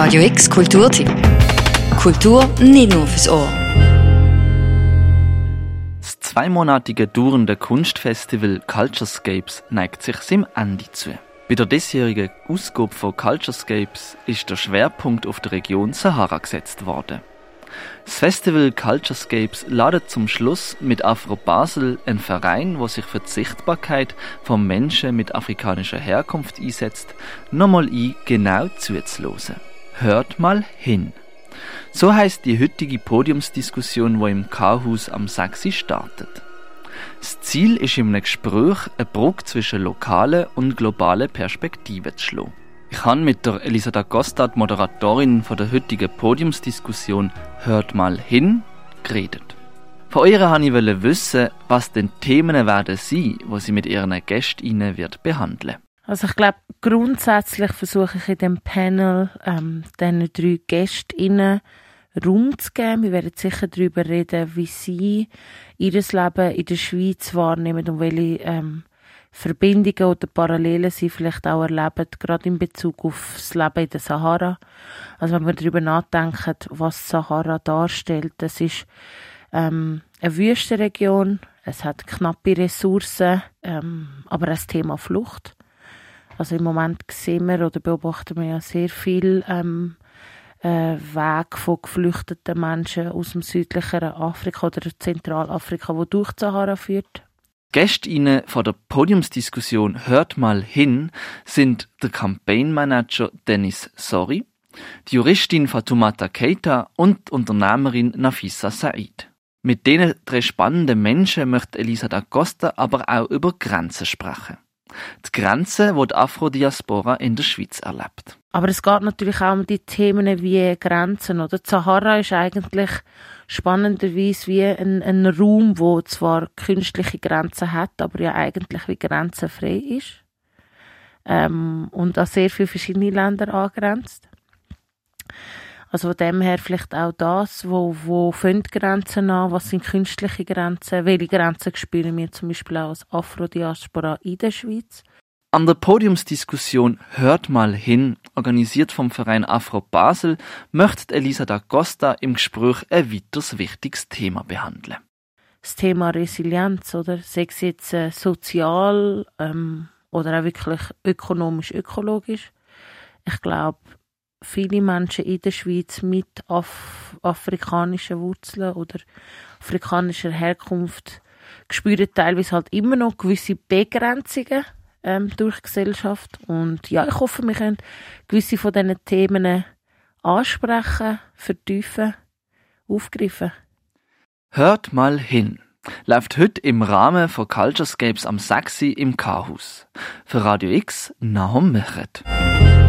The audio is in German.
Radio X Kulturtipp. Kultur nicht nur fürs Ohr. Das zweimonatige dauernde Kunstfestival Culturescapes neigt sich seinem Ende zu. Bei der diesjährigen Ausgabe von Culturescapes ist der Schwerpunkt auf der Region Sahara gesetzt worden. Das Festival Culturescapes ladet zum Schluss mit Afro Basel, ein Verein, wo sich für die Sichtbarkeit von Menschen mit afrikanischer Herkunft einsetzt, nochmal ein, genau zuzuhören. Hört mal hin. So heißt die heutige Podiumsdiskussion, wo im K-Haus am 6. startet. Das Ziel ist einem Gespräch, eine Brücke zwischen lokalen und globalen Perspektiven zu schlagen. Ich habe mit der Elisa da Costa, die Moderatorin von der heutigen Podiumsdiskussion Hört mal hin, geredet. Von ihr wollte ich wissen, was denn Themen werden sein, die sie mit ihren Gästinnen wird behandeln. Also ich glaube, grundsätzlich versuche ich in dem Panel ähm, diesen drei Gästinnen Raum zu geben. Wir werden sicher darüber reden, wie sie ihr Leben in der Schweiz wahrnehmen und welche ähm, Verbindungen oder Parallelen sie vielleicht auch erleben, gerade in Bezug auf das Leben in der Sahara. Also wenn wir darüber nachdenken, was Sahara darstellt, das ist ähm, eine Wüstenregion, es hat knappe Ressourcen, ähm, aber das Thema Flucht. Also im Moment sehen wir oder beobachten wir ja sehr viel ähm, äh, Weg von geflüchteten Menschen aus dem südlicheren Afrika oder Zentralafrika, wo durch die Sahara führt. Gästinnen von der Podiumsdiskussion Hört mal hin sind der Campaign Manager Dennis Sori, die Juristin Fatoumata Keita und Unternehmerin Nafisa Said. Mit diesen drei spannenden Menschen möchte Elisa da Costa aber auch über Grenzen sprechen. Die Grenzen, die die Afrodiaspora in der Schweiz erlebt. Aber es geht natürlich auch um die Themen wie Grenzen, oder? Die Sahara ist eigentlich spannenderweise wie ein, ein Raum, wo zwar künstliche Grenzen hat, aber ja eigentlich wie grenzenfrei ist. Ähm, und an sehr viele verschiedene Länder angrenzt. Also von dem her vielleicht auch das, wo, wo die Grenzen an, was sind künstliche Grenzen, welche Grenzen spüren wir zum Beispiel auch als Afrodiaspora in der Schweiz. An der Podiumsdiskussion Hört mal hin, organisiert vom Verein Afro Basel, möchte Elisa da Costa im Gespräch ein weiteres wichtiges Thema behandeln. Das Thema Resilienz, oder? Sei es jetzt äh, sozial ähm, oder auch wirklich ökonomisch, ökologisch. Ich glaube, viele Menschen in der Schweiz mit Af afrikanischen Wurzeln oder afrikanischer Herkunft spüren teilweise halt immer noch gewisse Begrenzungen ähm, durch die Gesellschaft. Und ja, ich hoffe, wir können gewisse von diesen Themen ansprechen, vertiefen, aufgreifen. Hört mal hin. Läuft heute im Rahmen von Culturescapes am Saxi im K-Haus. Für Radio X, Nahum Mechert.